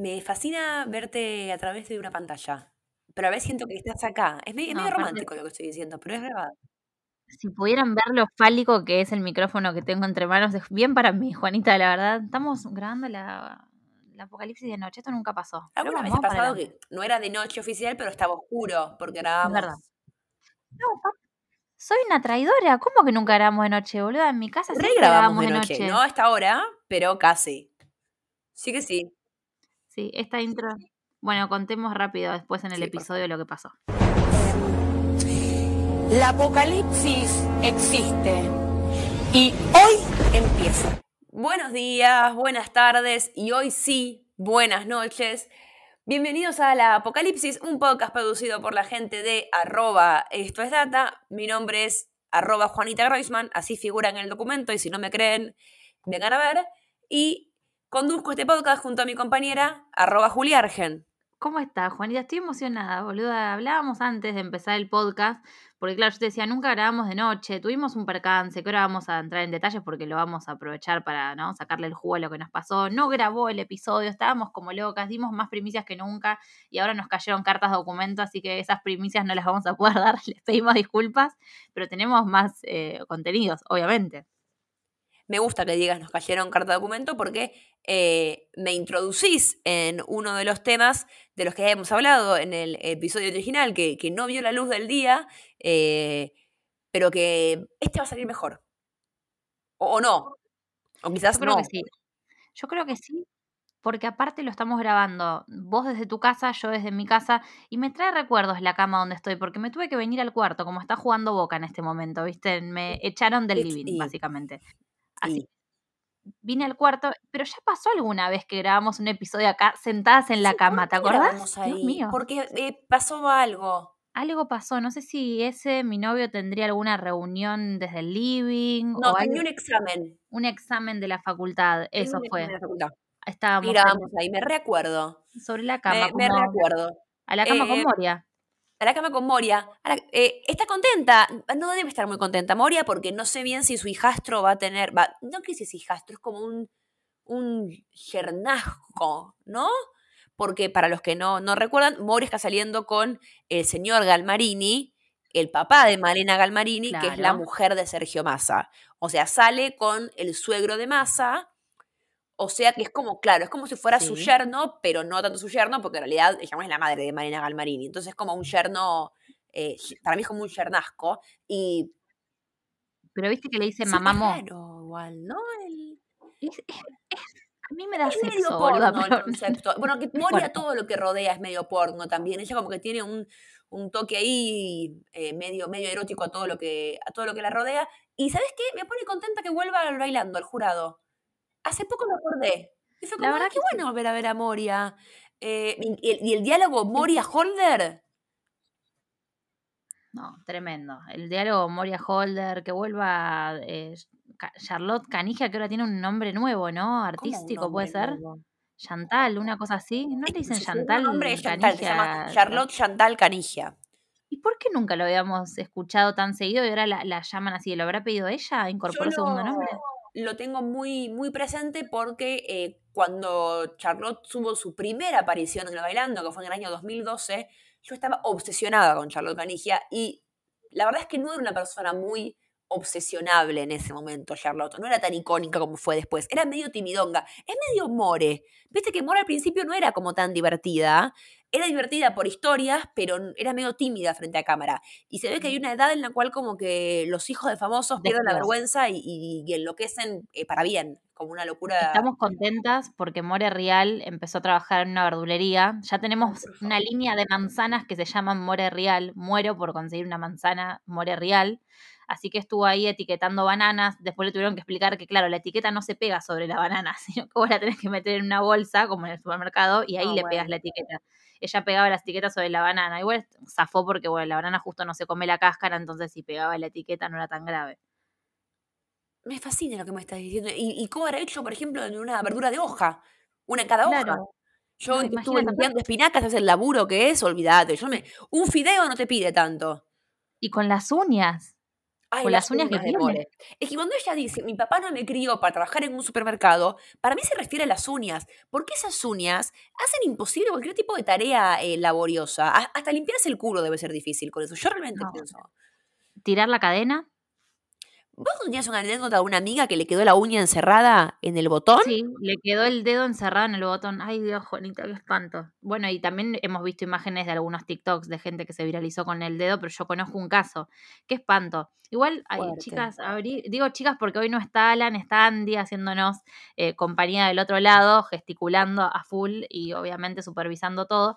me fascina verte a través de una pantalla, pero a veces siento que estás acá. Es medio, No, romántico lo que estoy diciendo, pero es verdad. Si pudieran ver lo fálico que es el micrófono que tengo entre manos, es bien para mí, Juanita, la verdad. Estamos grabando la, la apocalipsis de noche, esto nunca pasó. Alguna vez ha pasado que no era de noche oficial, pero estaba oscuro, porque Es verdad. grabábamos. No, soy una traidora. ¿Cómo que nunca grabamos de noche, boluda? En mi casa Re siempre grabamos grabamos de de noche, noche. no a esta hora, pero casi. Sí que sí. Sí, esta intro. Bueno, contemos rápido después en el Sí, episodio lo que pasó. La apocalipsis existe y hoy empieza. Buenos días, buenas tardes y hoy sí, buenas noches. Bienvenidos a La Apocalipsis, un podcast producido por la gente de arroba esto es data. Mi nombre es arroba Juanita Groisman, así figura en el documento y si no me creen, vengan a ver. Y conduzco este podcast junto a mi compañera arroba Juliargen. ¿Cómo estás, Juanita? Estoy emocionada, boluda. Hablábamos antes de empezar el podcast, porque claro, yo te decía, nunca grabamos de noche, tuvimos un percance, que ahora vamos a entrar en detalles porque lo vamos a aprovechar para ¿no? sacarle el jugo a lo que nos pasó. No grabó el episodio, estábamos como locas, dimos más primicias que nunca y ahora nos cayeron cartas documento, así que esas primicias no las vamos a poder dar, les pedimos disculpas, pero tenemos más eh, contenidos, obviamente. Me gusta que digas nos cayeron carta documento porque eh, me introducís en uno de los temas de los que hemos hablado en el episodio original, que, que no vio la luz del día, eh, pero que este va a salir mejor. O, o no. O quizás Yo creo no. que sí. Yo creo que sí, porque aparte lo estamos grabando vos desde tu casa, yo desde mi casa, y me trae recuerdos la cama donde estoy, porque me tuve que venir al cuarto, como está jugando Boca en este momento, ¿viste? Me echaron del living, básicamente. Así vine al cuarto, pero ya pasó alguna vez que grabamos un episodio acá sentadas en la cama, ¿por ¿te acordás? grabamos Dios ahí? mío. Porque eh, pasó algo. Algo pasó, no sé si ese mi novio tendría alguna reunión desde el living No, o tenía algo- un examen. un examen de la facultad, eso fue. de la facultad. Estábamos grabamos ahí, me recuerdo. ahí sobre la cama, Me, recuerdo. a la cama con Eh, Moria. A la cama con Moria. Eh, está contenta. No debe estar muy contenta Moria porque no sé bien si su hijastro va a tener. Va, no que si es hijastro, es como un, un yernazgo, ¿no? Porque para los que no, no recuerdan, Moria está saliendo con el señor Galmarini, el papá de Malena Galmarini, que es la mujer de Sergio Massa. O sea, sale con el suegro de Massa. O sea que es como, claro, es como si fuera su yerno, pero no tanto su yerno, porque en realidad ella no es la madre de Marina Galmarini. Entonces es como un yerno, eh, para mí es como un yernazco. Y Pero viste que le dice sí, mamá Mo. raro igual, ¿no? El- Es- es- es- a mí me da es medio sexo, porno el concepto. Bueno, que Moria todo lo que rodea es medio porno también. Ella como que tiene un, un toque ahí eh, medio, medio erótico a todo, lo que, a todo lo que la rodea. Y ¿sabes qué? Me pone contenta que vuelva al bailando, al jurado. Hace poco me acordé. Y fue La como, verdad "Ay, qué que sí. bueno volver a ver a Moria. Eh, y, el, y el diálogo Moria-Holder, No, tremendo. El diálogo Moria Holder, que vuelva eh, Charlotte Canigia, que ahora tiene un nombre nuevo, ¿no? ¿cómo un Artístico, ¿puede ser? nuevo? Chantal, una cosa así. ¿No le dicen Chantal nombre es Chantal, se llama? Charlotte Chantal Canigia. ¿Y por qué nunca lo habíamos escuchado tan seguido y ahora la, la llaman así? ¿Lo habrá pedido ella? Yo ¿Incorporó segundo nombre? Lo, tengo muy, muy presente porque eh, cuando Charlotte tuvo su primera aparición en el Bailando, que fue en el año 2012, yo estaba obsesionada con Charlotte Canigia y la verdad es que no era una persona muy obsesionable en ese momento, Charlotte. No era tan icónica como fue después. Era medio timidonga. Es medio More. Viste que More al principio no era como tan divertida. Era divertida por historias, pero era medio tímida frente a cámara. Y se ve que hay una edad en la cual como que los hijos de famosos pierden la vergüenza y, y- y enloquecen eh, para bien, como una locura. Estamos contentas porque More Real empezó a trabajar en una verdulería. Ya tenemos una línea de manzanas que se llaman More Real. Muero por conseguir una manzana More Real. Así que estuvo ahí etiquetando bananas. Después le tuvieron que explicar que, claro, la etiqueta no se pega sobre la banana, sino que vos la tenés que meter en una bolsa, como en el supermercado, y ahí Ah, le pegas la etiqueta. Ella pegaba las etiquetas sobre la banana. Igual zafó porque, bueno, la banana justo no se come la cáscara, entonces si pegaba la etiqueta no era tan grave. Me fascina lo que me estás diciendo. ¿Y, y cómo era hecho, por ejemplo, en una verdura de hoja? Una en cada hoja. Claro. Yo No, estuve limpiando espinacas, es el laburo que es, olvídate. Yo me, un fideo no te pide tanto. Y con las uñas. Ay, Con las uñas que de tiene. Es que cuando ella dice, mi papá no me crió para trabajar en un supermercado, para mí se refiere a las uñas, porque esas uñas hacen imposible cualquier tipo de tarea eh, laboriosa. A- hasta limpiarse el culo debe ser difícil con eso. Yo realmente No. pienso. Tirar la cadena. ¿Vos tenías una anécdota de una amiga que le quedó la uña encerrada en el botón? Sí, le quedó el dedo encerrado en el botón. Ay, Dios, Juanita, qué espanto. Bueno, y también hemos visto imágenes de algunos TikToks de gente que se viralizó con el dedo, pero yo conozco un caso. Qué espanto. Igual, ay, chicas, abrí- digo chicas porque hoy no está Alan, está Andy haciéndonos eh, compañía del otro lado, gesticulando a full y obviamente supervisando todo.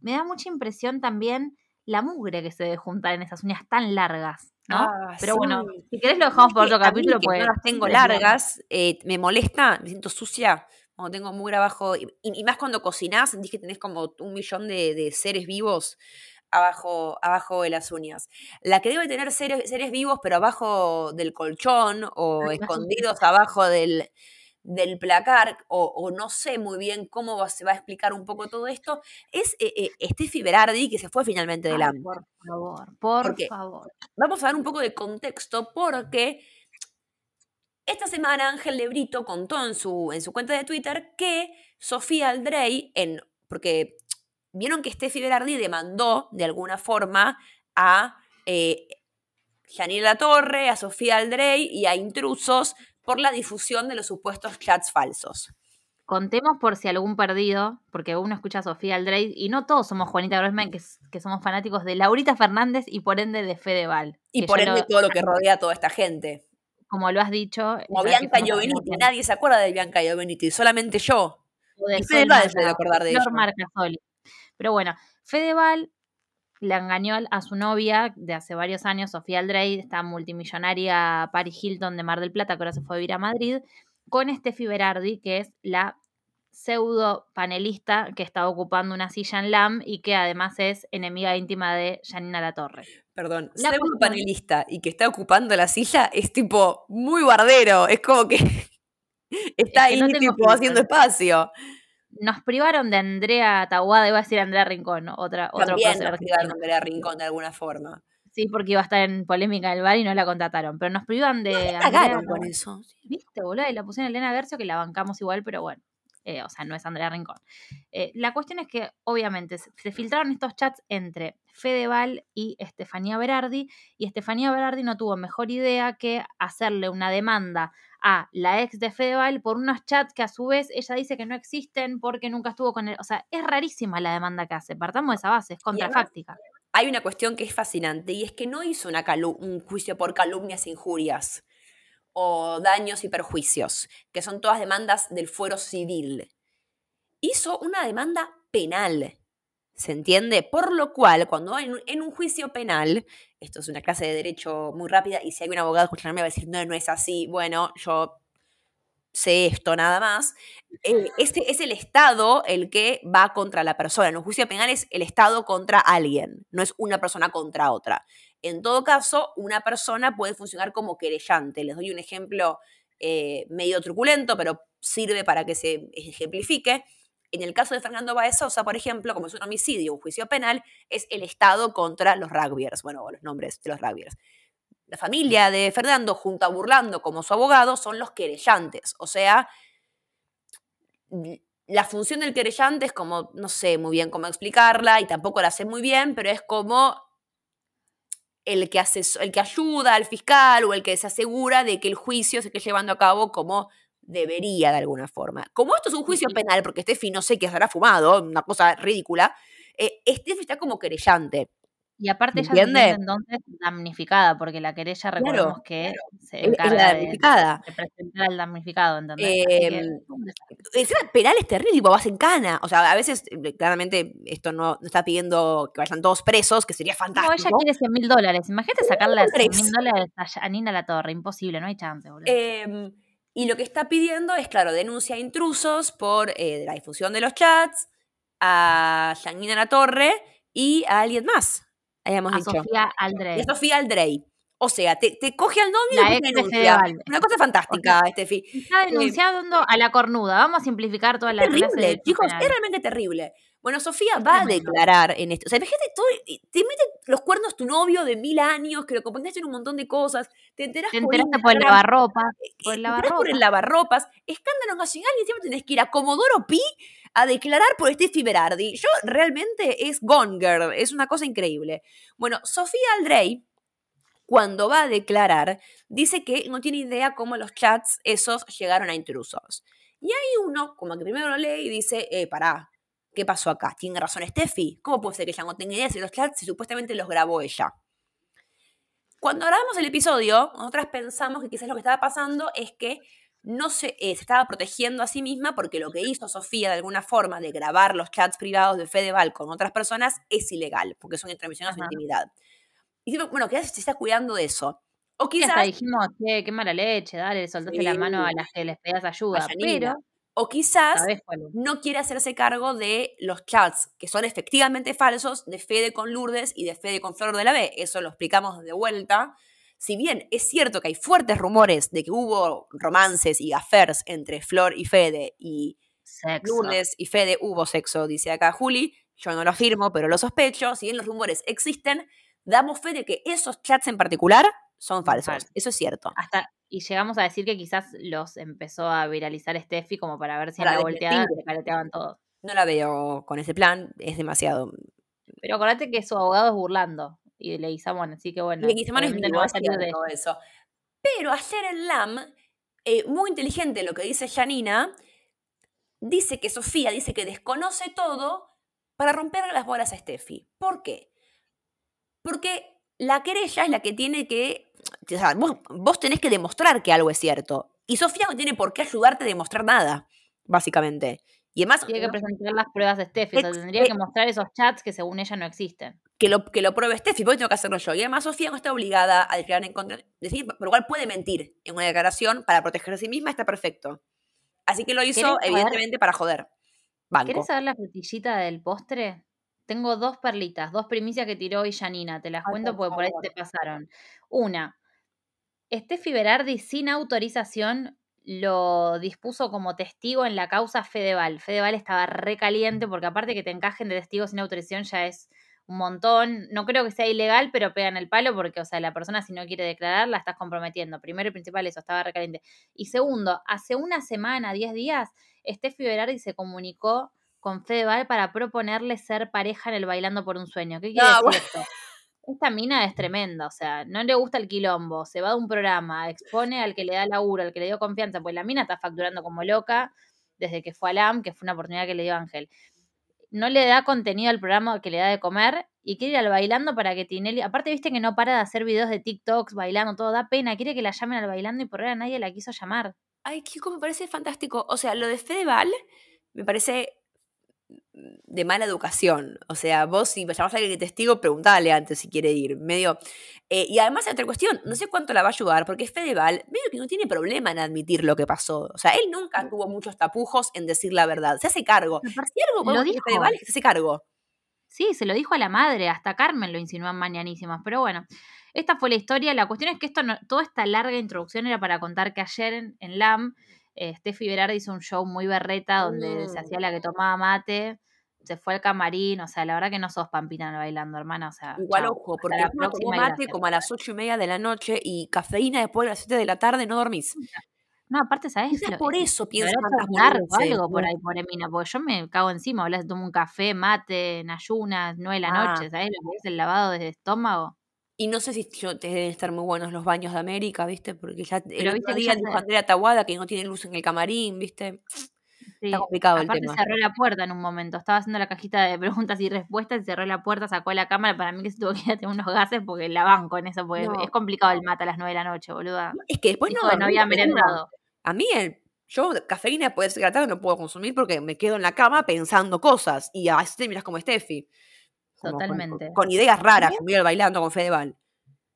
Me da mucha impresión también la mugre que se debe juntar en esas uñas tan largas, ¿no? Ah, pero bueno, si querés lo dejamos por otro capítulo, pues. no las tengo largas, eh, me molesta, me siento sucia, cuando tengo mugre abajo, y, y más cuando cocinás, sentís que tenés como un millón de, de seres vivos abajo, abajo de las uñas. La que debe tener seres, seres vivos, pero abajo del colchón o escondidos abajo del, del placar, o, o no sé muy bien cómo va- se va a explicar un poco todo esto, es eh, eh, Steffi Berardi, que se fue finalmente del AMP. por favor, por Porque favor. vamos a dar un poco de contexto porque esta semana Ángel Lebrito contó en su, en su cuenta de Twitter que Sofía Aldrey, en, porque vieron que Steffi Berardi demandó de alguna forma a eh, Janine Latorre, a Sofía Aldrey y a intrusos por la difusión de los supuestos chats falsos. Contemos por si algún perdido, porque uno escucha a Sofía Aldrey y no todos somos Juanita Grossman, que, somos fanáticos de Laurita Fernández y por ende de Fedeval. Y por ende lo- todo lo que rodea a toda esta gente. Como lo has dicho. Como Bianca opinión. nadie se acuerda de Bianca Gioveniti, solamente yo. O de y Fedeval se debe acordar de Flor ella. Marcasoli. Pero bueno, Fedeval le engañó a su novia de hace varios años, Sofía Aldrey, esta multimillonaria Paris Hilton de Mar del Plata, que ahora se fue a vivir a Madrid, con Steffi Berardi, que es la pseudo panelista que está ocupando una silla en LAM y que además es enemiga íntima de Janina Latorre. Perdón, La cuestión- panelista y que está ocupando la silla es tipo muy bardero, es como que está Es que ahí tipo haciendo espacio. Nos privaron de Andrea Taguada, iba a decir Andrea Rincón, otra, otro También nos privaron de Andrea Rincón de alguna forma. Sí, porque iba a estar en polémica del bar y no la contrataron. Pero nos privan de. ¿Qué Andrea cagaron con eso? ¿Viste, boludo? Y la pusieron a Elena Gercio, que la bancamos igual, pero bueno. eh, o sea, no es Andrea Rincón. Eh, la cuestión es que, obviamente, se, se filtraron estos chats entre Fedeval y Estefanía Berardi, y Estefanía Berardi no tuvo mejor idea que hacerle una demanda a la ex de Fedeval por unos chats que a su vez ella dice que no existen porque nunca estuvo con él. O sea, es rarísima la demanda que hace. Partamos de esa base, es contrafáctica. Hay una cuestión que es fascinante y es que no hizo una un juicio por calumnias e injurias o daños y perjuicios, que son todas demandas del fuero civil. Hizo una demanda penal. ¿Se entiende? Por lo cual, cuando en, un- en un juicio penal, esto es una clase de derecho muy rápida, y si hay un abogado escuchándome va a decir, no, no es así, bueno, yo sé esto nada más, eh, este es el Estado el que va contra la persona. En un juicio penal es el Estado contra alguien, no es una persona contra otra. En todo caso, una persona puede funcionar como querellante. Les doy un ejemplo eh, medio truculento, pero sirve para que se ejemplifique. En el caso de Fernando Baez Sosa, por ejemplo, como es un homicidio, un juicio penal, es el Estado contra los rugbyers, bueno, los nombres de los rugbyers. La familia de Fernando, junto a Burlando como su abogado, son los querellantes. O sea, la función del querellante es como, no sé muy bien cómo explicarla y tampoco la sé muy bien, pero es como el que, hace, el que ayuda al fiscal o el que se asegura de que el juicio se esté llevando a cabo como debería de alguna forma. Como esto es un juicio penal, porque Steffi no sé qué se habrá fumado, una cosa ridícula, eh, Steffi está como querellante. Y aparte ella ¿Entiende? se siente entonces damnificada, porque la querella recordemos que se Es- es encarga de, damnificada. de presentar al damnificado, ¿entendés? Así que, Em. Encima penal es terrible, tipo, vas en cana. O sea, a veces, eh, claramente, esto no, no está pidiendo que vayan todos presos, que sería no, fantástico. ella quiere 100 mil dólares. Imagínate sacarle 100 dólares. mil dólares a Janina La Torre. Imposible, no hay chance, boludo. Em, y lo que está pidiendo es, claro, denuncia a intrusos por eh, la difusión de los chats, a Janina La Torre y a alguien más, habíamos a dicho. Sofía Aldrey. a Sofía Aldrey. O sea, te, te coge al novio La y te de denuncia. Una cosa fantástica, Steffi. Está denunciando a la cornuda. Vamos a simplificar toda la clase de terrible, chicos, es realmente terrible. Bueno, Sofía va a declarar en esto. O sea, imagínate todo, te mete los cuernos tu novio de mil años, que lo acompañaste en un montón de cosas, te enterás Te por enteraste por el Instagram, lavarropa. eh, por el te enterás por el lavarropa. lavarropas, escándalo nacional y encima tenés que ir a Comodoro Pi a declarar por Steffi Berardi. Yo realmente es Gone Girl, es una cosa increíble. Bueno, Sofía Aldrey, cuando va a declarar, dice que no tiene idea cómo los chats esos llegaron a intrusos. Y hay uno, como que primero lo lee y dice, eh, pará, ¿qué pasó acá? ¿Tiene razón Steffi? ¿Cómo puede ser que ella no tenga idea si los chats si supuestamente los grabó ella? Cuando grabamos el episodio, nosotras pensamos que quizás lo que estaba pasando es que no se, eh, se estaba protegiendo a sí misma porque lo que hizo Sofía de alguna forma de grabar los chats privados de Fedeval con otras personas es ilegal, porque son intromisión a su intimidad. Y bueno, quizás se está cuidando de eso. O Y hasta quizás, dijimos, che, qué mala leche, dale, le soltaste la mano a las que les pedías ayuda. Pero, o quizás no quiere hacerse cargo de los chats que son efectivamente falsos de Fede con Lourdes y de Fede con Flor de la B. Eso lo explicamos de vuelta. Si bien es cierto que hay fuertes rumores de que hubo romances y affairs entre Flor y Fede y Sexo. Lourdes y Fede hubo sexo, dice acá Juli. Yo no lo afirmo, pero lo sospecho. Si bien los rumores existen, damos fe de que esos chats en particular son falsos. falsos. Eso es cierto. Hasta, y llegamos a decir que quizás los empezó a viralizar Steffi como para ver si en la volteada se careteaban todos. No la veo con ese plan, es demasiado. Pero acordate que su abogado es burlando. Y le Leguizamón, así que bueno. Leguizamón es no va a es salir de eso. Pero ayer en LAM, eh, muy inteligente lo que dice Janina, dice que Sofía dice que desconoce todo para romper las bolas a Steffi. ¿Por qué? Porque la querella es la que tiene que. O sea, vos, vos tenés que demostrar que algo es cierto. Y Sofía no tiene por qué ayudarte a demostrar nada, básicamente. Y además, Tiene que presentar las pruebas de Steffi. O sea, tendría eh, que mostrar esos chats que según ella no existen. que lo, que lo pruebe Steffi, porque tengo que hacerlo yo. Y además Sofía no está obligada a declarar en contra, decir, por lo cual puede mentir en una declaración para proteger a sí misma, está perfecto. Así que lo hizo, ¿Querés saber- evidentemente, para joder. Banco. ¿Querés saber la frutillita del postre? Tengo dos perlitas, dos primicias que tiró hoy Janina. Te las Ay, cuento por porque por ahí te pasaron. Una, Steffi Berardi sin autorización lo dispuso como testigo en la causa Fedeval. Fedeval estaba recaliente porque aparte que te encajen de testigo sin autorización ya es un montón. No creo que sea ilegal, pero pegan el palo porque, o sea, la persona si no quiere declarar la estás comprometiendo. Primero y principal eso, estaba recaliente. Y segundo, hace una semana, 10 días, Steffi Berardi se comunicó con Fedeval para proponerle ser pareja en el Bailando por un Sueño. ¿Qué quiere No, decir bueno. esto? Esta mina es tremenda, o sea, no le gusta el quilombo, se va de un programa, expone al que le da laburo, al que le dio confianza, pues la mina está facturando como loca desde que fue a LAM, que fue una oportunidad que le dio Ángel. No le da contenido al programa que le da de comer y quiere ir al bailando para que Tinelli. Aparte, viste que no para de hacer videos de TikToks bailando, todo da pena. Quiere que la llamen al bailando y por ahora nadie la quiso llamar. Ay, Kiko, me parece fantástico. O sea, lo de Fedeval me parece de mala educación. O sea, vos si llamás a alguien de testigo, preguntale antes si quiere ir. Medio. eh, y además, hay otra cuestión, no sé cuánto la va a ayudar, porque Fedeval, medio que no tiene problema en admitir lo que pasó. O sea, él nunca tuvo muchos tapujos en decir la verdad. Se hace cargo. Si algo lo dijo. Fedeval es que se hace cargo. Sí, se lo dijo a la madre, hasta Carmen lo insinuó en Mañanísimas, pero bueno, esta fue la historia. La cuestión es que esto no- toda esta larga introducción era para contar que ayer en, en LAM, eh, Steffi Berardi hizo un show muy berreta donde se Mm. hacía la que tomaba mate, se fue al camarín, o sea, la verdad que no sos pampina bailando, hermana, o sea, Igual, ojo, porque la uno tomó mate como a las ocho y media de la noche y cafeína después de las 7 de la tarde no dormís. No, aparte, ¿sabes? Quizás por eso habrá tantas hecho largo algo por ahí, por Emina, porque yo me cago encima, hablas, tomo un café, mate, en ayunas, nueve de la Ah. noche, ¿sabes lo que es el lavado de estómago? Y no sé si yo- te deben estar muy buenos los baños de América, ¿viste? Porque ya el Pero otro viste que día dijo Andrea que no tiene luz en el camarín, ¿viste? Sí, Está complicado el aparte tema. cerró la puerta en un momento. Estaba haciendo la cajita de preguntas y respuestas y cerró la puerta, sacó la cámara. Para mí que se tuvo que ir a tener unos gases porque la banco en eso, porque No. es complicado el mate a las 9 de la noche, boluda. Es que después no, no dormí, había merendado. A mí, el- yo cafeína después de ser la tarde no puedo consumir porque me quedo en la cama pensando cosas. Y a veces te miras como Steffi. Como Totalmente. Con, con ideas raras, como ir bailando con Fedeval.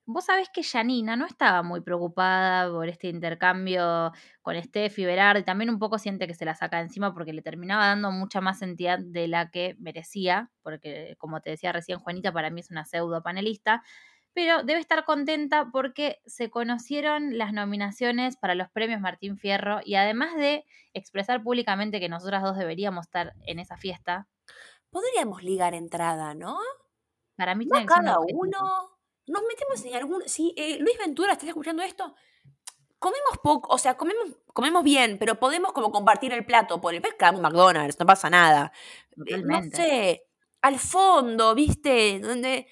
Vos sabés que Janina no estaba muy preocupada por este intercambio con Steffi Berardi, también un poco siente que se la saca encima porque le terminaba dando mucha más entidad de la que merecía, porque como te decía recién Juanita, para mí es una pseudo panelista, pero debe estar contenta porque se conocieron las nominaciones para los premios Martín Fierro y además de expresar públicamente que nosotras dos deberíamos estar en esa fiesta, Podríamos ligar entrada, ¿no? Para mí no un cada uno. Nos metemos en algún. Si eh, Luis Ventura, ¿estás escuchando esto? Comemos poco, o sea, comemos, comemos bien, pero podemos como compartir el plato. Por el pescado McDonald's, no pasa nada. Eh, no sé, al fondo, ¿viste? Donde.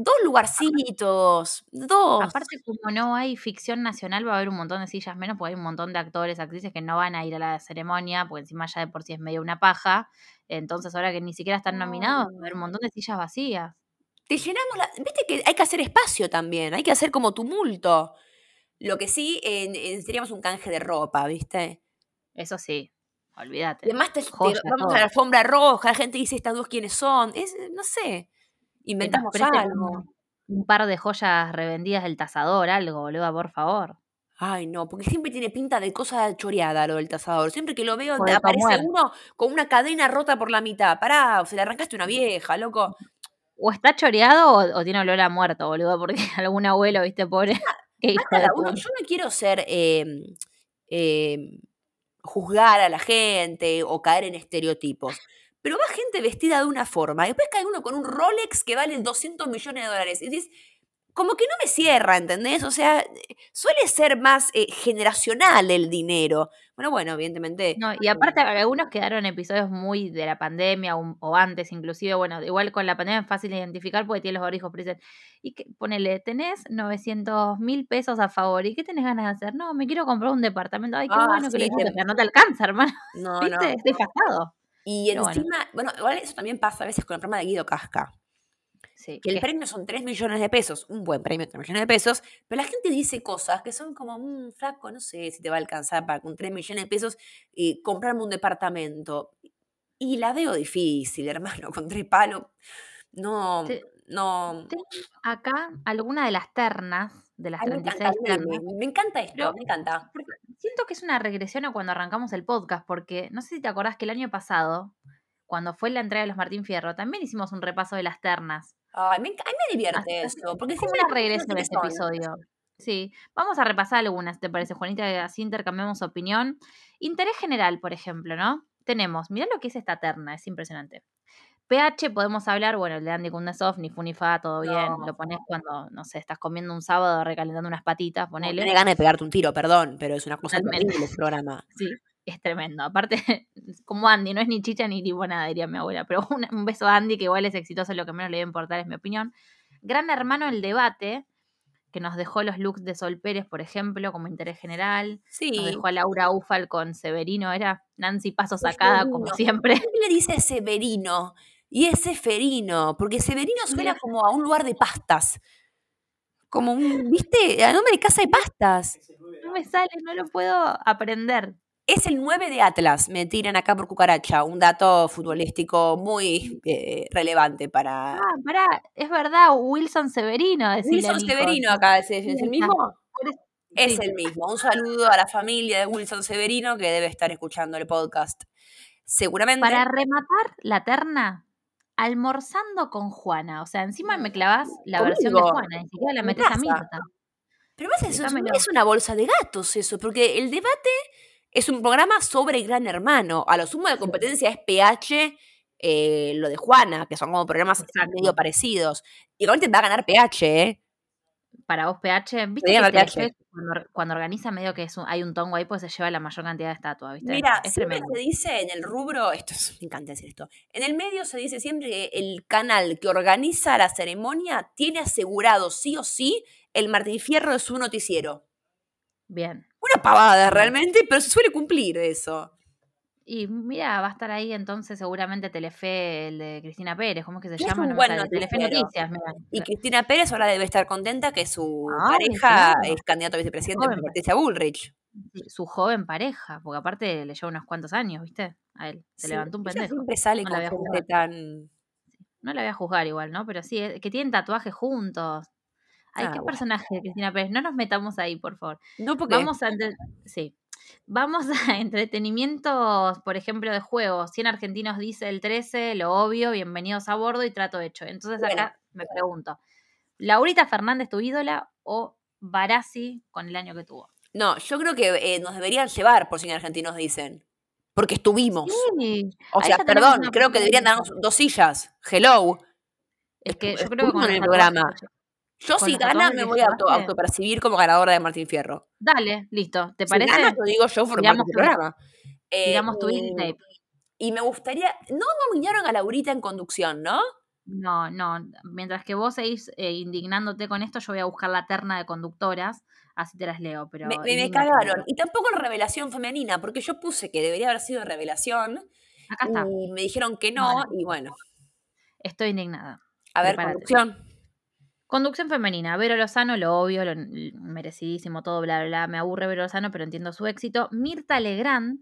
Dos lugarcitos, dos. Aparte, como no hay ficción nacional, va a haber un montón de sillas menos, porque hay un montón de actores, actrices que no van a ir a la ceremonia, porque encima ya de por sí es medio una paja. Entonces, ahora que ni siquiera están nominados, va a haber un montón de sillas vacías. te llenamos la. Viste que hay que hacer espacio también, hay que hacer como tumulto. Lo que sí, eh, necesitaríamos un canje de ropa, ¿viste? Eso sí, olvídate. Además te, te- vamos todo. a la alfombra roja, la gente dice estas dos quiénes son. Es, no sé. Inventamos algo. un, un par de joyas revendidas del tasador, algo, boluda, por favor. Ay, no, porque siempre tiene pinta de cosa choreada lo del tasador. Siempre que lo veo de aparece comer. uno con una cadena rota por la mitad. Pará, o se le arrancaste una vieja, loco. O está choreado o, o tiene olor a muerto, boludo, porque algún abuelo, viste, pobre. Cada de uno, yo no quiero ser eh, eh, juzgar a la gente o caer en estereotipos. Pero va gente vestida de una forma, y después cae uno con un Rolex que vale 200 millones de dólares. Y dices, como que no me cierra, ¿entendés? O sea, suele ser más eh, generacional el dinero. Bueno, bueno, evidentemente. No, y aparte algunos quedaron episodios muy de la pandemia o, o antes inclusive, bueno, igual con la pandemia es fácil identificar porque tiene los barbijos, dicen, y que, ponele, tenés 900 mil pesos a favor, ¿y qué tenés ganas de hacer? No, me quiero comprar un departamento, ay, qué Ah, bueno que lo te- no te alcanza, hermano, No, ¿viste? no. Es desfasado. Y Pero bueno. encima, bueno. igual eso también pasa a veces con el programa de Guido Casca. Sí, Que el premio son 3 millones de pesos, un buen premio, 3 millones de pesos, pero la gente dice cosas que son como, "Mm, flaco, no sé si te va a alcanzar para con 3 millones de pesos y comprarme un departamento. Y la veo difícil, hermano, con tres palos. No, Te- no. Tengo acá alguna de las ternas, de las Ay, me 36 encanta, ternas. me encanta esto, Pero- me encanta. Siento que es una regresión a cuando arrancamos el podcast, porque no sé si te acordás que el año pasado, cuando fue la entrega de los Martín Fierro, también hicimos un repaso de las ternas. Ay, me, a mí me divierte eso, porque Es una regresión este son. episodio. Sí, vamos a repasar algunas, ¿te parece, Juanita? Así intercambiamos opinión. Interés general, por ejemplo, ¿no? Tenemos, mirá lo que es esta terna, es impresionante. PH podemos hablar, bueno, el de Andy Kundesov, ni fu ni fa, todo bien. No. Lo pones cuando, no sé, estás comiendo un sábado recalentando unas patitas, No, ponele. Tiene ganas de pegarte un tiro, perdón, pero es una cosa terrible el programa. Sí, es tremendo. Aparte, como Andy, no es ni chicha ni limonada, diría mi abuela. Pero un, un beso a Andy, que igual es exitoso, lo que menos le debe importar es mi opinión. Gran hermano el debate, que nos dejó los looks de Sol Pérez, por ejemplo, como interés general. Nos Sí. dejó a Laura Ufal con Severino, era Nancy Paso sacada, como siempre. ¿Por qué le dice Severino? Y es Seferino, porque Severino suena Mira. como a un lugar de pastas. Como un, ¿viste? A nombre de casa de pastas. No me sale, no lo puedo aprender. Es el 9 de Atlas, me tiran acá por cucaracha. Un dato futbolístico muy eh, relevante para. Ah, pará, es verdad, Wilson Severino. Wilson. Severino acá, ¿es, es el mismo? Es el mismo. Un saludo a la familia de Wilson Severino que debe estar escuchando el podcast. Seguramente. Para rematar la terna, almorzando con Juana. O sea, encima me clavas la versión de Juana, ni siquiera la metes a. Mirta. Pero más eso, es, una bolsa de gatos eso, porque el debate es un programa sobre Gran Hermano. A lo sumo de competencia es PH, eh, lo de Juana, que son como programas medio parecidos. Igualmente va a ganar PH, ¿eh? Para vos, PH, ¿viste que cuando, cuando organiza medio que es un- hay un tongo ahí, pues se lleva la mayor cantidad de estatuas, ¿viste? Mira, es siempre tremendo. se dice en el rubro, esto es, me encanta decir esto, en el medio se dice siempre que el canal que organiza la ceremonia tiene asegurado sí o sí el Martín Fierro de su noticiero. Bien. Una pavada realmente, pero se suele cumplir eso. Y mira, va a estar ahí entonces seguramente Telefe, el de Cristina Pérez, ¿cómo es que se es llama? No me buen sale. Telefe. Noticias, mira. Y Cristina Pérez ahora debe estar contenta que su pareja claro. es candidato a vicepresidente por Patricia Bullrich. Su joven pareja, porque aparte le lleva unos cuantos años, ¿viste? A él. Se Sí, levantó un pendejo. siempre sale No la con voy a gente tan... No la voy a juzgar igual, ¿no? Pero sí, eh, que tienen tatuajes juntos. Ay, Ah, qué bueno. personaje de Cristina Pérez. No nos metamos ahí, por favor. No porque... Vamos a sí. Vamos a entretenimientos, por ejemplo, de juegos. 100 argentinos dice el 13, lo obvio, bienvenidos a bordo y trato hecho. Entonces Bueno. acá me pregunto, ¿Laurita Fernández tu ídola o Barassi con el año que tuvo? No, yo creo que eh, nos deberían llevar, por si en argentinos dicen. Porque estuvimos. Sí, O sea, perdón, creo que deberían darnos dos sillas. Hello. Es que yo creo que con el programa. Yo con si gana me voy a auto, autopercibir como ganadora de Martín Fierro. Dale, listo. ¿Te Si parece? gana, lo digo yo por el tu- programa. Eh, tiramos tu tape. y me gustaría. No nominaron a Laurita en conducción, ¿no? No, no. Mientras que vos seguís eh, indignándote con esto, yo voy a buscar la terna de conductoras, así te las leo. Pero Me, me- cagaron. Y tampoco en revelación femenina, porque yo puse que debería haber sido revelación. Acá está. Y me dijeron que no. Bueno. Y bueno, Estoy indignada. a ver, Prepárate. conducción. Conducción femenina. Vero Lozano, lo obvio, lo merecidísimo, todo, bla, bla, bla. Me aburre Vero Lozano, pero entiendo su éxito. Mirta Legrand,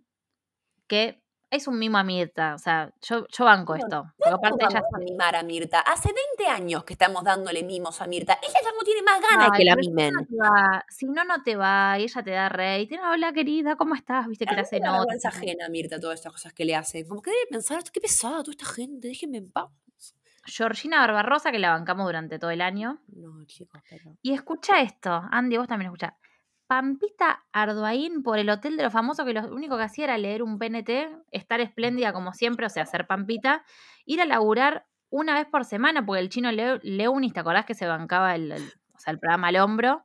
que es un mimo a Mirta. O sea, yo, yo banco esto. Porque aparte ¿Cómo ella a mimar a Mirta? Hace 20 años que estamos dándole mimos a Mirta. Ella ya no tiene más ganas Ay, que la mimen. no Si no, no te va y ella te da rey. Te hola querida, ¿cómo estás? Viste que A le mí hace notas. vergüenza ajena a Mirta todas estas cosas que le hacen. Como que debe pensar, qué pesada toda esta gente, déjenme en paz. Georgina Barbarosa, que la bancamos durante todo el año. No, chicos, pero... Y escucha esto, Andy, vos también escucha. Pampita Arduaín por el Hotel de los Famosos, que lo único que hacía era leer un PNT, estar espléndida como siempre, o sea, ser Pampita, ir a laburar una vez por semana, porque el chino Leu- Leunis, ¿te acordás que se bancaba el, el- o sea, el programa al hombro?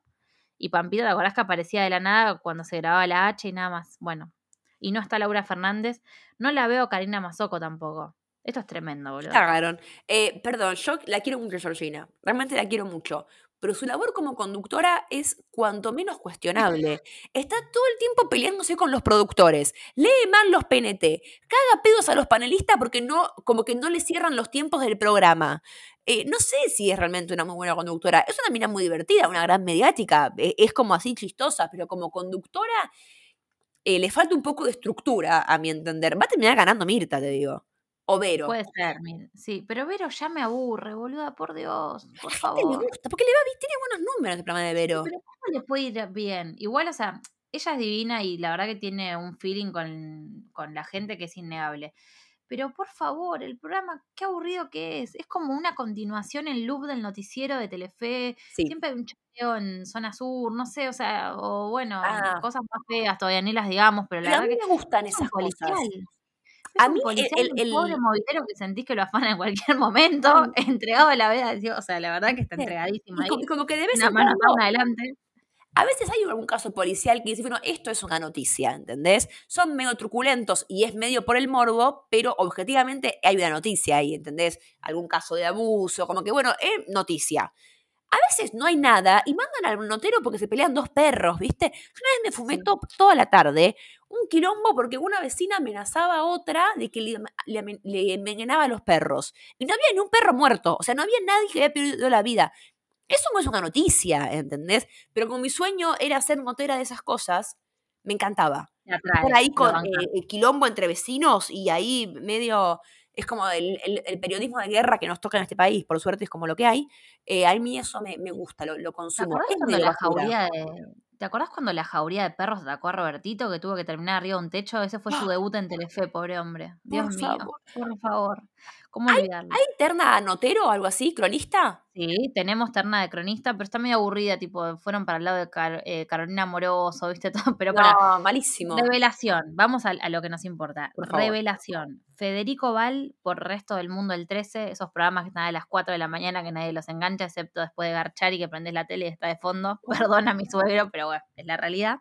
Y Pampita, ¿te acordás que aparecía de la nada cuando se grababa la H y nada más? Bueno, y no está Laura Fernández, no la veo Karina Mazoco tampoco. Esto es tremendo, boludo. Cagaron. Eh, perdón, yo la quiero mucho, Georgina. Realmente la quiero mucho. Pero su labor como conductora es cuanto menos cuestionable. Está todo el tiempo peleándose con los productores. Lee mal los PNT. Caga pedos a los panelistas porque no, como que no le cierran los tiempos del programa. Eh, no sé si es realmente una muy buena conductora. Es una mina muy divertida, una gran mediática. eh, es como así chistosa, pero como conductora eh, le falta un poco de estructura, a mi entender. Va a terminar ganando Mirta, te digo. O Vero. Puede ser, sí, pero Vero ya me aburre, boluda, por Dios, por gente le favor. gusta, porque le va bien, tiene buenos números el programa de Vero. Pero ¿cómo le puede ir bien? Igual, o sea, ella es divina y la verdad que tiene un feeling con, con la gente que es innegable. Pero por favor, el programa, qué aburrido que es. Es como una continuación en loop del noticiero de Telefe. Sí. Siempre hay un choteo en zona sur, no sé, o sea, o bueno, Ah. cosas más feas, todavía ni las digamos, pero la Pero a verdad mí que me gustan esas cosas. policial. A mí el- el- el- pobre movitero que sentís que lo afana en cualquier momento, Mm. entregado a la vida. Dios, O sea, la verdad que está Sí. entregadísimo como, ahí. como que de vez Una mano una adelante. a veces hay algún caso policial que dice, bueno, esto es una noticia, ¿entendés? Son medio truculentos y es medio por el morbo, pero objetivamente hay una noticia ahí, ¿entendés? Algún caso de abuso, como que, bueno, es noticia. A veces no hay nada y mandan al notero porque se pelean dos perros, ¿viste? Yo una vez me fumé Sí. to- toda la tarde un quilombo porque una vecina amenazaba a otra de que le, le envenenaba a los perros. Y no había ni un perro muerto, o sea, no había nadie que había perdido la vida. Eso no es una noticia, ¿entendés? Pero como mi sueño era ser notera de esas cosas, me encantaba. Estar ahí con eh, el quilombo entre vecinos y ahí medio... Es como el, el- el periodismo de guerra que nos toca en este país, por suerte es como lo que hay. Eh, a mí eso me, me gusta, lo, lo ¿Te consumo. acordás la jauría de. ¿Te acordás cuando la jauría de perros atacó a Robertito que tuvo que terminar arriba de un techo? Ese fue su debut en Telefe, pobre hombre. Dios Por mío, favor. por favor. ¿Cómo olvidarlo? ¿Hay terna notero o algo así, cronista? Sí, tenemos terna de cronista, pero está medio aburrida, tipo, fueron para el lado de Car- eh, Carolina Moroso, ¿viste? Todo, pero para, No, malísimo. Revelación, vamos a, a lo que nos importa. Por favor. Revelación. Federico Val por Resto del Mundo el 13, esos programas que están a las 4 de la mañana que nadie los engancha, excepto después de garchar y que prendes la tele y está de fondo. Perdona a mi suegro, pero bueno, es la realidad.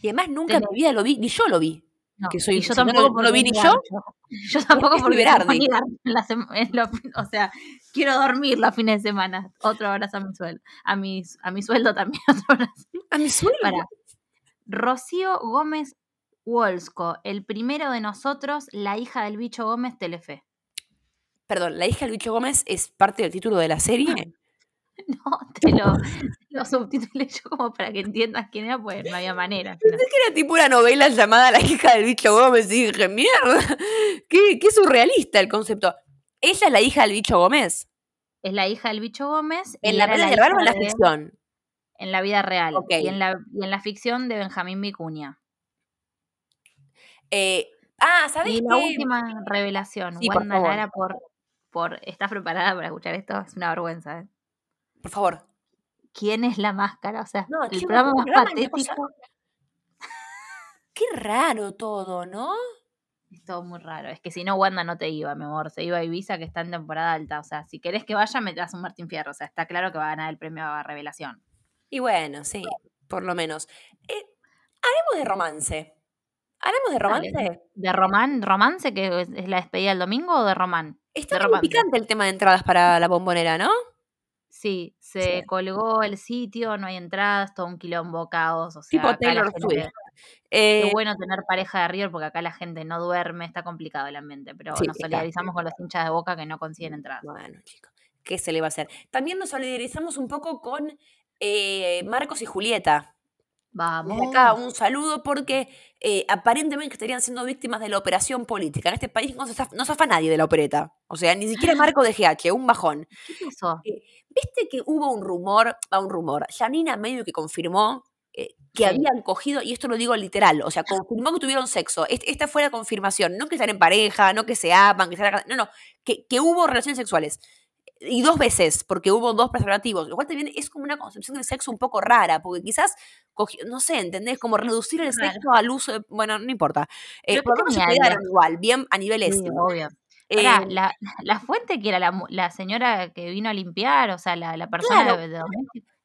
Y además nunca en Tenés- mi vida lo vi, ni yo lo vi. No, Que soy- y yo no tampoco no lo vi ni yo. Yo tampoco en los- o sea, quiero dormir los fines de semana. Otro abrazo a mi sueldo. A mi, a mi sueldo también, otro abrazo. A mi sueldo. Para. Rocío Gómez Wolsko, el primero de nosotros, la hija del bicho Gómez, Telefe. Perdón, ¿la hija del bicho Gómez es parte del título de la serie? No, te lo, lo subtitulé yo como para que entiendas quién era, pues no había manera. Pensé que era tipo una novela llamada La hija del bicho Gómez y dije, mierda, qué, qué surrealista el concepto. ¿Ella es la hija del bicho Gómez? Es la hija del bicho Gómez. ¿En la vida real o en la ficción? En la vida real. Y, en la, y en la ficción de Benjamín Vicuña. Eh, ah, ¿sabes Y qué? la última revelación, Sí, por Wanda favor. Nara por, por... ¿Estás preparada para escuchar esto? Es una vergüenza, ¿eh? Por favor. ¿Quién es la máscara? O sea, No, el programa más programa, patético. Qué raro todo, ¿no? Es todo muy raro. Es que si no, Wanda no te iba, mi amor. Se iba a Ibiza, que está en temporada alta. O sea, si querés que vaya, me das un Martín Fierro. O sea, está claro que va a ganar el premio a revelación. Y bueno, sí, por lo menos. Eh, haremos de romance. ¿Haremos de romance? ¿De román, romance, que es, es la despedida el domingo, o de román? Está de muy romance. picante el tema de entradas para la bombonera, ¿no? Sí, se Sí. colgó el sitio, no hay entradas, todo un quilombo, caos. O sea, Tipo Taylor Swift. Qué Eh, bueno tener pareja de River porque acá la gente no duerme, está complicado el ambiente, pero Sí, nos está. solidarizamos con los hinchas de boca que no consiguen entradas. Bueno, chicos, ¿qué se le va a hacer? También nos solidarizamos un poco con eh, Marcos y Julieta. Vamos. Acá un saludo porque eh, aparentemente estarían siendo víctimas de la operación política. En este país no se zafa, no zafa nadie de la opereta. O sea, ni siquiera Marco de GH, un bajón. ¿Qué pasó? ¿Viste que hubo un rumor? Ah, un rumor. Janina medio que confirmó eh, que Sí. habían cogido, y esto lo digo literal, o sea, confirmó que tuvieron sexo. Est- Esta fue la confirmación. No que están en pareja, no que se aman, que se No, no. Que, que hubo relaciones sexuales. Y dos veces, porque hubo dos preservativos. Lo cual también es como una concepción del sexo un poco rara, porque quizás, cogió, no sé, ¿entendés? Como reducir el Claro. sexo al uso de. Bueno, no importa. Eh, por qué menos se cuidaron igual, bien a nivel Sí, ese. obvio. Eh, Pará, la, la fuente que era la, la señora que vino a limpiar, o sea, la, la persona Claro. de, de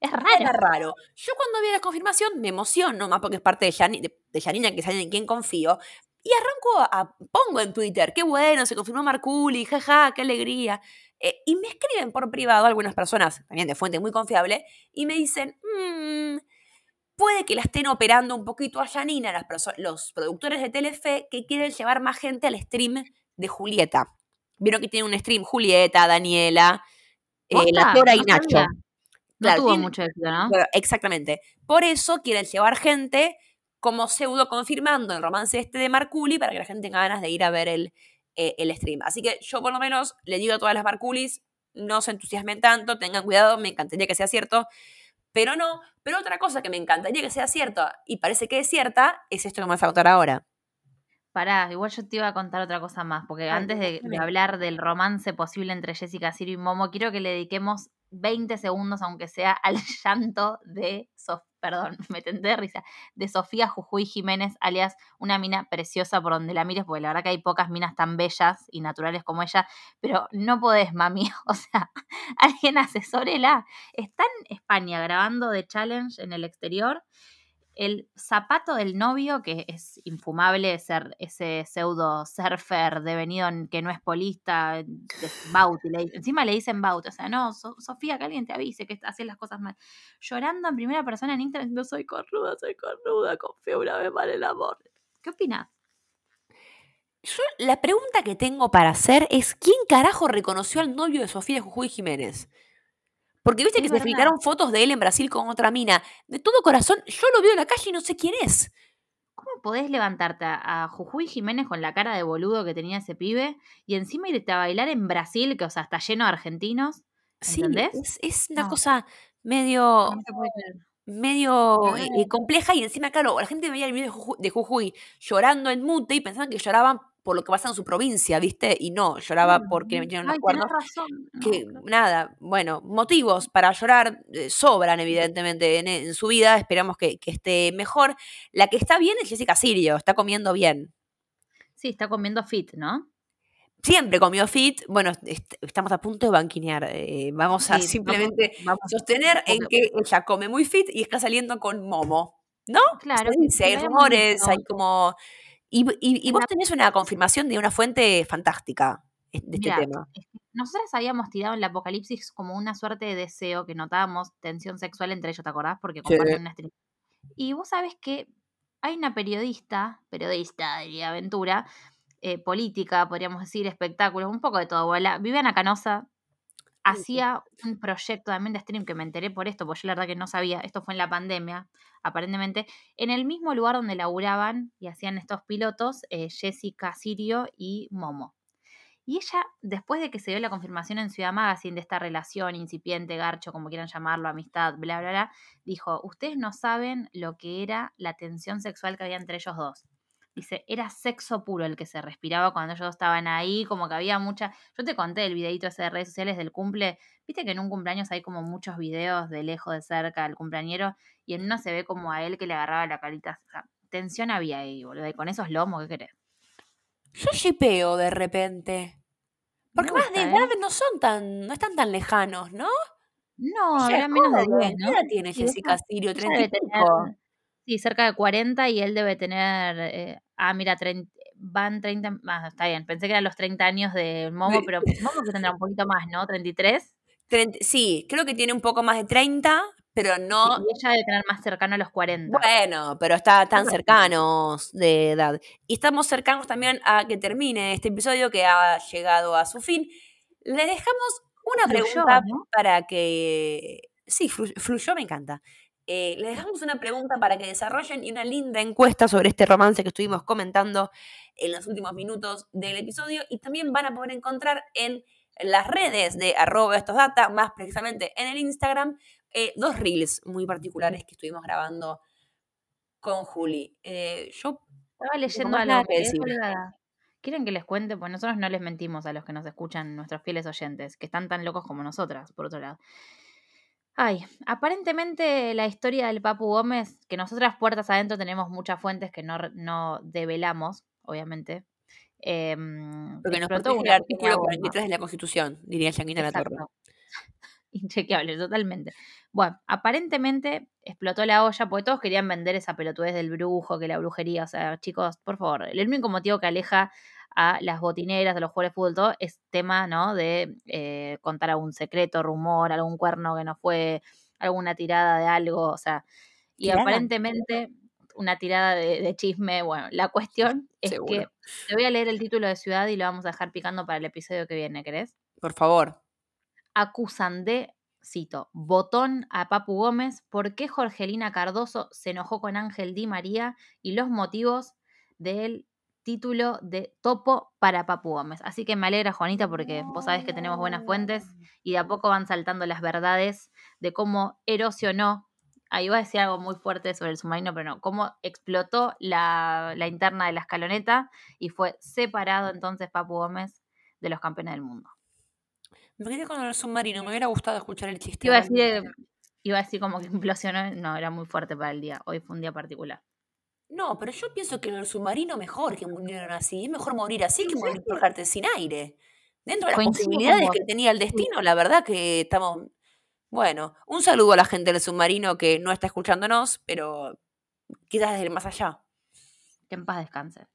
es Era raro. raro. Yo cuando vi la confirmación me emociono, más porque es parte de, Yani- de, de Janina, que es alguien en quien confío. Y arranco a, a- pongo en Twitter, qué bueno, se confirmó Marculi, jaja, qué alegría. Eh, y me escriben por privado algunas personas, también de fuente muy confiable, y me dicen, "Mm, puede que la estén operando un poquito a Janina, las los productores de Telefe, que quieren llevar más gente al stream de Julieta. Vieron que tiene un stream Julieta, Daniela, eh, la. Tora y Nacho. No Claro, tuvo mucho éxito, ¿no? bueno, exactamente. Por eso quieren llevar gente como pseudo confirmando el romance este de Marculi para que la gente tenga ganas de ir a ver el, eh, el stream. Así que yo por lo menos le digo a todas las Marculis, no se entusiasmen tanto, tengan cuidado, me encantaría que sea cierto, pero no. Pero otra cosa que me encantaría que sea cierta y parece que es cierta es esto que vas a contar ahora. Pará, igual yo te iba a contar otra cosa más, porque Ay, antes de, hablar del romance posible entre Jessica Ciro y Momo, quiero que le dediquemos 20 segundos, aunque sea, al llanto de, Sof- perdón, me tenté de risa, de Sofía Jujuy Jiménez, alias una mina preciosa por donde la mires, porque la verdad que hay pocas minas tan bellas y naturales como ella, pero no podés, mami, o sea, alguien asesórela. Está en España grabando de Challenge en el exterior el zapato del novio, que es infumable ser ese pseudo surfer devenido en- que no es polista, de Bauti, le- encima le dicen Bauti, o sea, no, So- Sofía, que alguien te avise que haces las cosas mal. Llorando en primera persona en Instagram, no soy cornuda, soy cornuda, confío una vez mal el amor. ¿Qué opinas? Yo, la pregunta que tengo para hacer es: ¿quién carajo reconoció al novio de Sofía Jujuy Jiménez? Porque viste Es que se filtraron fotos de él en Brasil con otra mina. De todo corazón, yo lo veo en la calle y no sé quién es. ¿Cómo podés levantarte a, Jujuy Jiménez con la cara de boludo que tenía ese pibe y encima irte a bailar en Brasil, que o sea, está lleno de argentinos? Sí, ¿Entendés? es, es una No. cosa medio, No medio eh, compleja y encima, claro, la gente veía el video de Jujuy, de Jujuy llorando en mute y pensaban que lloraban por lo que pasa en su provincia, ¿viste? Y no, lloraba porque le metieron los Ay, cuernos. razón. No, que nada, bueno, motivos para llorar eh, sobran evidentemente en, en su vida, esperamos que, que esté mejor. La que está bien es Jessica Sirio, está comiendo bien. Sí, está comiendo fit, ¿no? Siempre comió fit, bueno, est- estamos a punto de banquinear, eh, vamos a simplemente vamos- vamos- sostener en que ella come muy fit y está saliendo con Momo, ¿no? Claro, Se dice, hay rumores, hay como... Y, y- y En vos tenés una confirmación de una fuente fantástica de este Mirá, tema. nosotras habíamos tirado en el apocalipsis como una suerte de deseo que notábamos tensión sexual entre ellos, ¿te acordás? Porque comparten una stream. Y vos sabés que hay una periodista, periodista de aventura, eh, política, podríamos decir, espectáculos, un poco de todo. Voilà. Viviana Canosa hacía un proyecto también de stream que me enteré por esto, porque yo la verdad que no sabía, esto fue en la pandemia, aparentemente, en el mismo lugar donde laburaban y hacían estos pilotos, eh, Jessica Sirio y Momo. Y ella, después de que se dio la confirmación en Ciudad Magazine de esta relación incipiente, garcho, como quieran llamarlo, amistad, bla, bla, bla, dijo, ustedes no saben lo que era la tensión sexual que había entre ellos dos. Dice, era sexo puro el que se respiraba cuando ellos estaban ahí, como que había mucha... Yo te conté el videito ese de redes sociales del cumple. Viste que en un cumpleaños hay como muchos videos de lejos, de cerca, al cumpleañero, y en uno se ve como a él que le agarraba la carita. O sea, tensión había ahí, boludo, y con esos lomos, ¿qué querés? Yo shipeo de repente. Porque más de edad ¿eh? no son tan, no están tan lejanos, ¿no? No, menos de 10, ¿no? ¿Qué edad tiene Jessica Sirio? 35 sí, cerca de 40 y él debe tener, eh, ah, mira, 30, van 30, ah, está bien, pensé que eran los 30 años de Momo, pero Momo que tendrá un poquito más, ¿no? 33. Treinta- sí, creo que tiene un poco más de 30, pero Sí, no. y ella debe tener más cercano a los 40. Bueno, pero está tan cercanos de edad. Y estamos cercanos también a que termine este episodio que ha llegado a su fin. Le dejamos una Fluyó, pregunta ¿no? para que. Sí, flu- fluyó, me encanta. Eh, le dejamos una pregunta para que desarrollen y una linda encuesta sobre este romance que estuvimos comentando en los últimos minutos del episodio. Y también van a poder encontrar en las redes de arroba estos data, más precisamente en el Instagram, eh, dos reels muy particulares que estuvimos grabando con Juli. Eh, yo Estaba leyendo decir. colgada. ¿Quieren que les cuente? Pues nosotros no les mentimos a los que nos escuchan, nuestros fieles oyentes, que están tan locos como nosotras, por otro lado. Ay, aparentemente la historia del Papu Gómez, que nosotras puertas adentro tenemos muchas fuentes que no, no develamos, obviamente. em, porque nos explotó protege el artículo pequeña bomba. 43 de la Constitución, diría Yanquina La Torre. Inchequeable, totalmente. Bueno, aparentemente explotó la olla porque todos querían vender esa pelotudez del brujo, que la brujería. O sea, chicos, por favor, el único motivo que aleja a las botineras, a los jugadores de fútbol, todo, es tema, ¿no? De eh, contar algún secreto, rumor, algún cuerno que no fue, alguna tirada de algo, o sea. Y ¿Tirada? aparentemente una tirada de, de chisme. Bueno, la cuestión es que te voy a leer el título de ciudad y lo vamos a dejar picando para el episodio que viene, ¿querés? Por favor. acusan de, cito, botón a Papu Gómez por qué Jorgelina Cardoso se enojó con Ángel Di María y los motivos del título de Topo para Papu Gómez. Así que me alegra, Juanita, porque vos sabés que tenemos buenas fuentes y de a poco van saltando las verdades de cómo erosionó. Ahí iba a decir algo muy fuerte sobre el submarino, pero no. Cómo explotó la, la interna de la escaloneta y fue separado entonces Papu Gómez de los campeones del mundo. Me quedé con el submarino, me hubiera gustado escuchar el chiste. Iba a decir, iba a decir como que implosionó. No, era muy fuerte para el día. Hoy fue un día particular. No, pero yo pienso que en el submarino mejor que murieron así. Es mejor morir así que morir por dejarte sin aire. Dentro de las Coincido con posibilidades vos. que tenía el destino, la verdad que estamos. Bueno, un saludo a la gente del submarino que no está escuchándonos, pero quizás desde el más allá. Que en paz descanse.